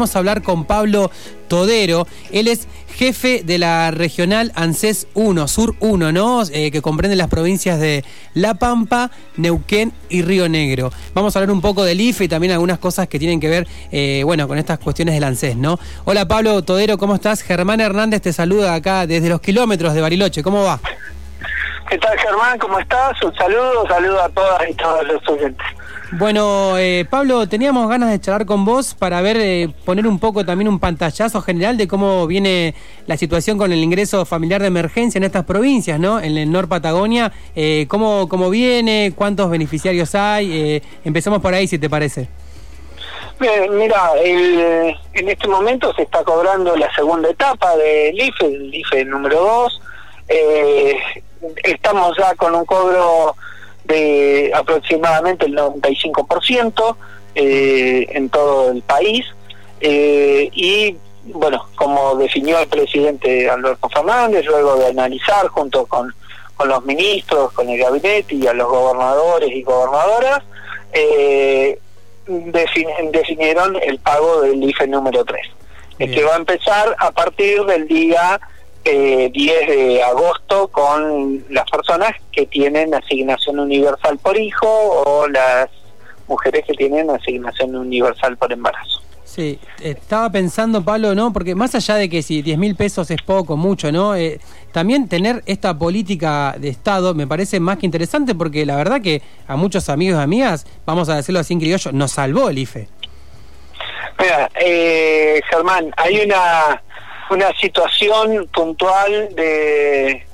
Vamos a hablar con Pablo Todero. Él es jefe de la regional ANSES 1, Sur 1, ¿no? Eh, que comprende las provincias de La Pampa, Neuquén y Río Negro. Vamos a hablar un poco del IFE y también algunas cosas que tienen que ver, eh, bueno, con estas cuestiones del ANSES, ¿no? Hola Pablo Todero, ¿cómo estás? Germán Hernández te saluda acá desde los kilómetros de Bariloche. ¿Cómo va? ¿Qué tal Germán? ¿Cómo estás? Un saludo, un saludo a todas y todos los oyentes. Bueno, eh, Pablo, teníamos ganas de charlar con vos para ver, eh, poner un poco también un pantallazo general de cómo viene la situación con el ingreso familiar de emergencia en estas provincias, ¿no? En el Nor Patagonia, eh, cómo, cómo viene, cuántos beneficiarios hay. Eh, empecemos por ahí, si te parece. Mira, el, en este momento se está cobrando la segunda etapa del IFE, el IFE número 2. estamos ya con un cobro de aproximadamente el 95% eh, en todo el país. Eh, y bueno, como definió el presidente Alberto Fernández, luego de analizar junto con, con los ministros, con el gabinete y a los gobernadores y gobernadoras, eh, definieron el pago del IFE número 3, que va a empezar a partir del día eh, 10 de agosto con las personas que tienen asignación universal por hijo o las mujeres que tienen asignación universal por embarazo. Sí, estaba pensando, Pablo, ¿no? Porque más allá de que si 10 mil pesos es poco, mucho, ¿no? Eh, también tener esta política de Estado me parece más que interesante porque la verdad que a muchos amigos y amigas, vamos a decirlo así en criollo, nos salvó el IFE. Mira, eh, Germán, hay una una situación puntual de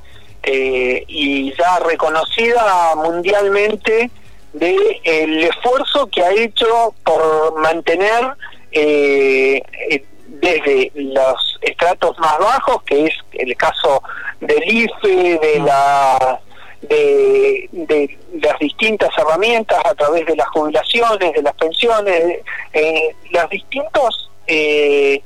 eh, y ya reconocida mundialmente de el esfuerzo que ha hecho por mantener eh, eh, desde los estratos más bajos, que es el caso del IFE, de la de, de las distintas herramientas a través de las jubilaciones, de las pensiones, eh, los distintos eh,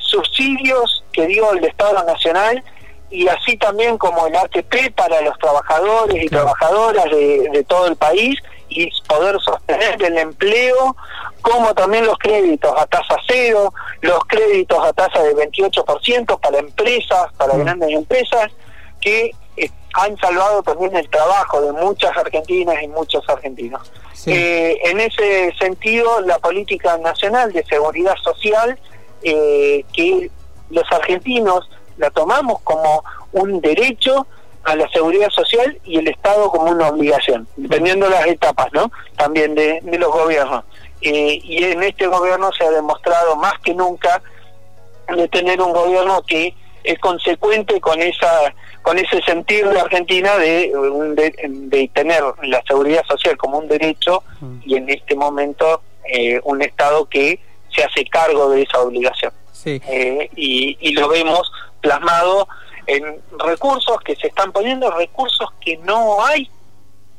subsidios que dio el Estado Nacional y así también como el ATP para los trabajadores y trabajadoras de, todo el país y poder sostener el empleo, como también los créditos a tasa cero, los créditos a tasa de 28% para empresas, para mm. grandes empresas, que eh, han salvado también el trabajo de muchas argentinas y muchos argentinos. Eh, en ese sentido, la política nacional de seguridad social eh, que los argentinos la tomamos como un derecho a la seguridad social y el Estado como una obligación, dependiendo de las etapas, ¿no? También de, los gobiernos. Eh, y en este gobierno se ha demostrado más que nunca de tener un gobierno que es consecuente con esa con ese sentir de Argentina de, de, tener la seguridad social como un derecho mm. y en este momento eh, un Estado que se hace cargo de esa obligación. Eh, y, lo vemos plasmado en recursos que se están poniendo, recursos que no hay,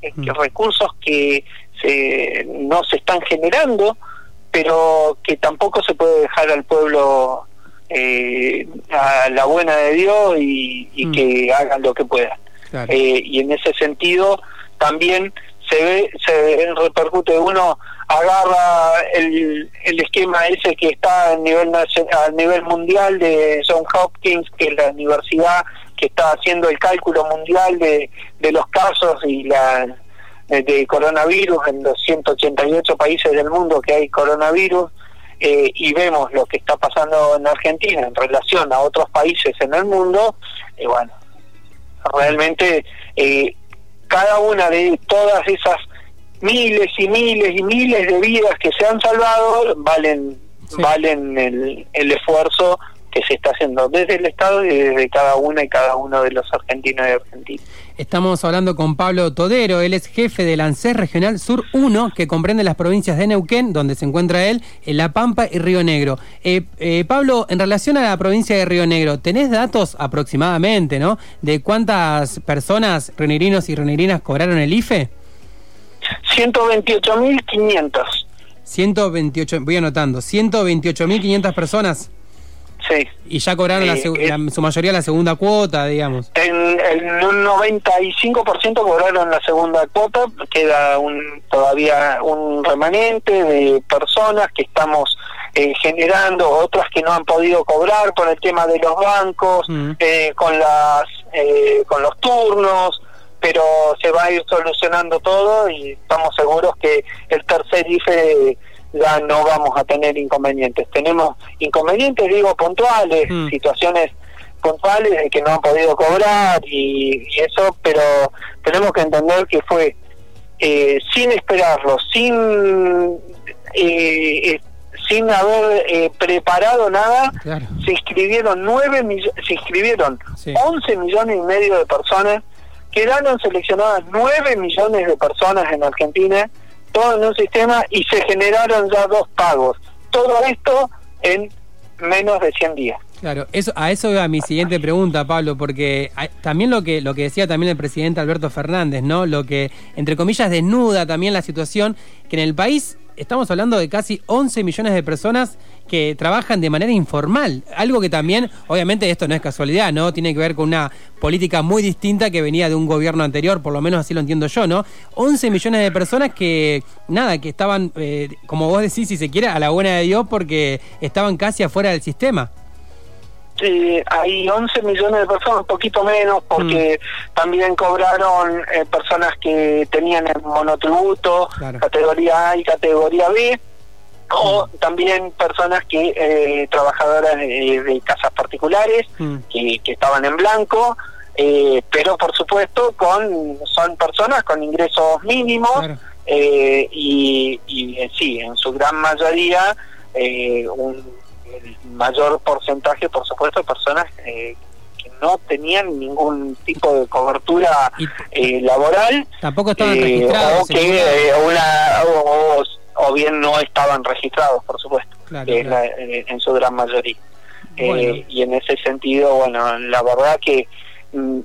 eh, mm. recursos que se, no se están generando, pero que tampoco se puede dejar al pueblo eh, a la buena de Dios y, mm. que hagan lo que puedan. y en ese sentido también se ve, se repercute uno agarra el, el esquema ese que está a nivel a nivel mundial de John Hopkins, que es la universidad que está haciendo el cálculo mundial de, de los casos y la de coronavirus en los 188 países del mundo que hay coronavirus eh, y vemos lo que está pasando en Argentina en relación a otros países en el mundo, y bueno, realmente eh, cada una de todas esas miles y miles y miles de vidas que se han salvado valen valen el, el esfuerzo que se está haciendo desde el Estado y desde cada una y cada uno de los argentinos y argentinas. Estamos hablando con Pablo Todero, él es jefe del ANSES Regional Sur 1, que comprende las provincias de Neuquén, donde se encuentra él, en La Pampa y Río Negro. Eh, eh, Pablo, en relación a la provincia de Río Negro, ¿tenés datos aproximadamente, no? De cuántas personas, renerinos y renerinas, cobraron el IFE? 128.500. 128, voy anotando, 128.500 personas. Sí. Y ya cobraron eh, su mayoría la segunda cuota, digamos. En, un 95% cobraron la segunda cuota, queda un, todavía un remanente de personas que estamos eh, generando, otras que no han podido cobrar por el tema de los bancos, Mm. eh, con las eh, con los turnos, pero se va a ir solucionando todo y estamos seguros que el tercer IFE ya no vamos a tener inconvenientes. Tenemos inconvenientes, digo, puntuales, Mm. situaciones puntuales de que no han podido cobrar y, y eso, pero tenemos que entender que fue eh, sin esperarlo, sin eh, sin haber eh, preparado nada, Claro. se inscribieron nueve se inscribieron Sí. 11 millones y medio de personas, quedaron seleccionadas 9 millones de personas en Argentina, en un sistema y se generaron ya dos pagos. Todo esto en menos de 100 días. Claro, eso, a eso iba mi siguiente pregunta, Pablo, porque hay- también lo que, lo que decía también el presidente Alberto Fernández, ¿no? Lo que, entre comillas, desnuda también la situación, que en el país estamos hablando de casi 11 millones de personas que trabajan de manera informal. Algo que también, obviamente esto no es casualidad, ¿no? Tiene que ver con una política muy distinta que venía de un gobierno anterior, por lo menos así lo entiendo yo, ¿no? 11 millones de personas que, nada, que estaban, eh, como vos decís, si se quiere, a la buena de Dios porque estaban casi afuera del sistema. Sí, hay 11 millones de personas, un poquito menos, porque también cobraron eh, personas que tenían el monotributo, Claro. categoría A y categoría B, o también personas que eh, trabajadoras de, de casas particulares Mm. que, que estaban en blanco, eh, pero por supuesto con son personas con ingresos mínimos Claro. eh, y, y eh, sí, en su gran mayoría eh, un el mayor porcentaje, por supuesto, de personas eh, que no tenían ningún tipo de cobertura eh, laboral Tampoco estaban o que una o, o- bien no estaban registrados, por supuesto, Claro, que es la- eh, en su gran mayoría. Eh, y en ese sentido, bueno, la verdad que, mm,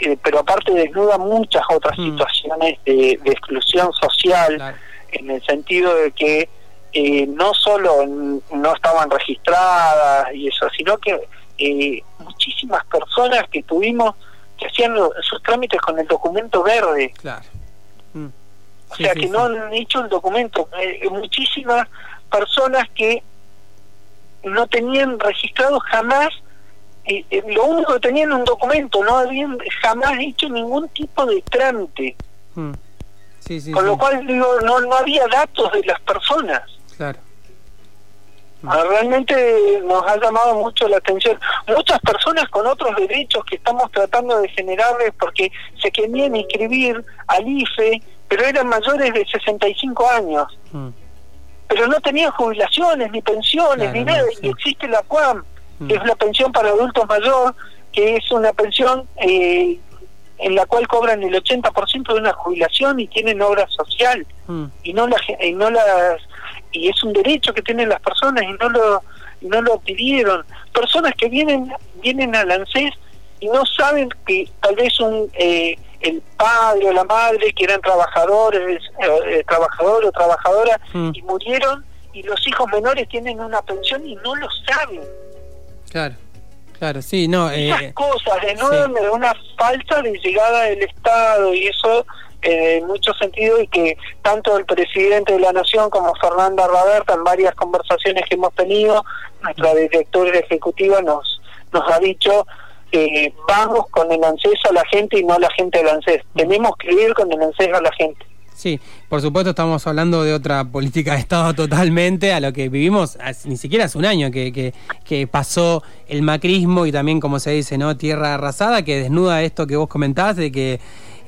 eh, pero aparte desnuda muchas otras Mm. situaciones de, de exclusión social, Claro. en el sentido de que eh, no solo no estaban registradas y eso, sino que eh, muchísimas personas que tuvimos que hacían lo- sus trámites con el documento verde, Claro. O Sí, sea, sí, que sí. no han hecho el documento. Eh, muchísimas personas que no tenían registrado jamás, eh, eh, lo único que tenían un documento, no habían jamás hecho ningún tipo de trámite. Mm. Sí, sí, Con lo cual, digo, no, no había datos de las personas. Claro. Ah, Realmente nos ha llamado mucho la atención. Muchas personas con otros derechos que estamos tratando de generarles porque se querían inscribir al IFE, pero eran mayores de 65 años. Mm. Pero no tenían jubilaciones, ni pensiones, Claro, ni nada. sí. Y existe la PUAM, Mm. que es la pensión para adultos mayor, que es una pensión eh, en la cual cobran el 80% de una jubilación y tienen obra social Mm. y no las y no las y es un derecho que tienen las personas y no lo no lo pidieron personas que vienen vienen al ANSES y no saben que tal vez un eh, el padre o la madre que eran trabajadores eh, eh, trabajador o trabajadora Mm. y murieron y los hijos menores tienen una pensión y no lo saben Claro. Claro, sí, no. esas Eh, cosas de nuevo sí. una falta de llegada del Estado y eso eh, en muchos sentidos y que tanto el presidente de la Nación como Fernanda Raberta en varias conversaciones que hemos tenido, nuestra directora ejecutiva nos, nos ha dicho eh, vamos con el ANSES a la gente y no la gente del ANSES. Tenemos que ir con el ANSES a la gente. Sí, por supuesto estamos hablando de otra política de Estado totalmente a lo que vivimos hace- ni siquiera hace un año que, que, que pasó el macrismo y también como se dice, ¿no? Tierra arrasada que desnuda esto que vos comentás de que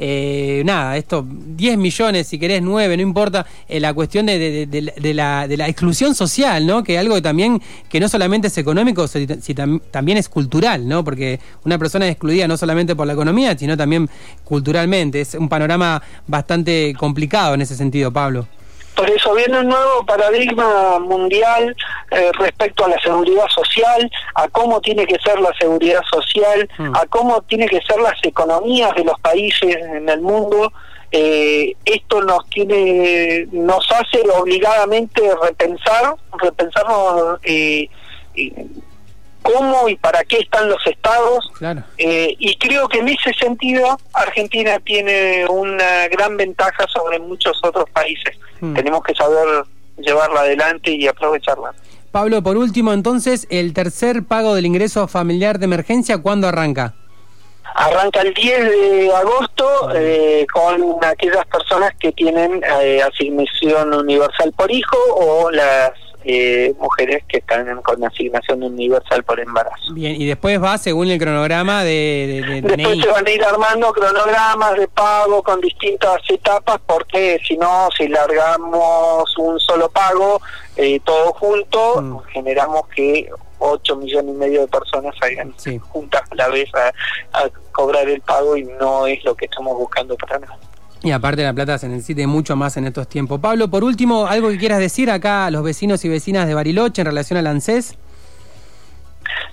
eh, nada, esto 10 millones, si querés 9, no importa, eh, la cuestión de, la, de la exclusión social, ¿no? Que algo que también, que no solamente es económico, si, si tam- también es cultural, ¿no? Porque una persona es excluida no solamente por la economía, sino también culturalmente. Es un panorama bastante complicado en ese sentido, Pablo. Por eso viene un nuevo paradigma mundial eh, respecto a la seguridad social, a cómo tiene que ser la seguridad social, Mm. a cómo tiene que ser las economías de los países en el mundo. Eh, esto nos tiene, nos hace obligadamente repensar, repensarnos eh, eh, cómo y para qué están los estados, Claro. eh, y creo que en ese sentido Argentina tiene una gran ventaja sobre muchos otros países. Mm. Tenemos que saber llevarla adelante y aprovecharla. Pablo, por último, entonces, el tercer pago del ingreso familiar de emergencia, ¿cuándo arranca? Arranca el 10 de agosto eh, con aquellas personas que tienen eh, asignación universal por hijo o las eh, mujeres que están con asignación universal por embarazo. Bien, y después va según el cronograma de... de, después se van a ir armando cronogramas de pago con distintas etapas porque si no, si largamos un solo pago, eh, todo junto, mm. generamos que 8 millones y medio de personas salgan juntas a la vez a, cobrar el pago y no es lo que estamos buscando para nada. Y aparte la plata se necesite mucho más en estos tiempos. Pablo, por último, ¿algo que quieras decir acá a los vecinos y vecinas de Bariloche en relación al ANSES?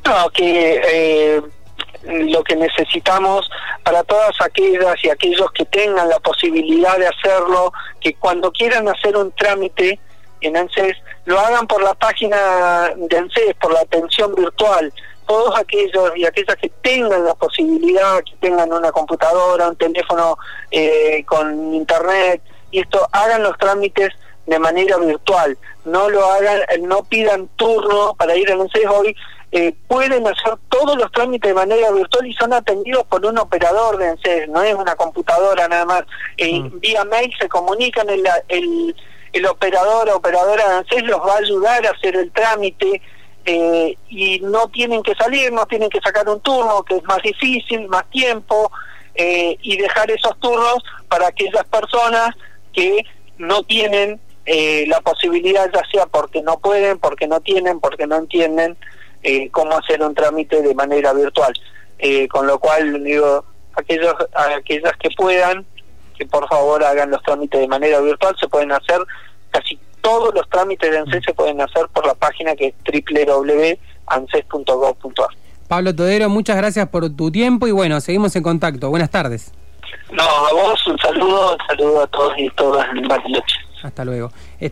No, que eh, lo que necesitamos para todas aquellas y aquellos que tengan la posibilidad de hacerlo, que cuando quieran hacer un trámite en ANSES, lo hagan por la página de ANSES, por la atención virtual todos aquellos y aquellas que tengan la posibilidad, que tengan una computadora, un teléfono eh, con internet, y esto, hagan los trámites de manera virtual, no lo hagan, eh, no pidan turno para ir al CES hoy, eh, pueden hacer todos los trámites de manera virtual y son atendidos por un operador de ANSES, no es una computadora nada más. Mm. Vía mail se comunican, el, el, el operador o operadora de ANSES los va a ayudar a hacer el trámite, eh, y no tienen que salir, no tienen que sacar un turno, que es más difícil, más tiempo, eh, y dejar esos turnos para aquellas personas que no tienen eh, la posibilidad, ya sea porque no pueden, porque no tienen, porque no entienden cómo hacer un trámite de manera virtual. con lo cual, digo, aquellos, aquellas que puedan, que por favor hagan los trámites de manera virtual, se pueden hacer casi todos los trámites de ANSES se pueden hacer por la página que es www.anses.gov.ar. Pablo Todero, muchas gracias por tu tiempo y bueno, seguimos en contacto. Buenas tardes. No, a vos un saludo, un saludo a todos y todas en Bariloche. Hasta luego.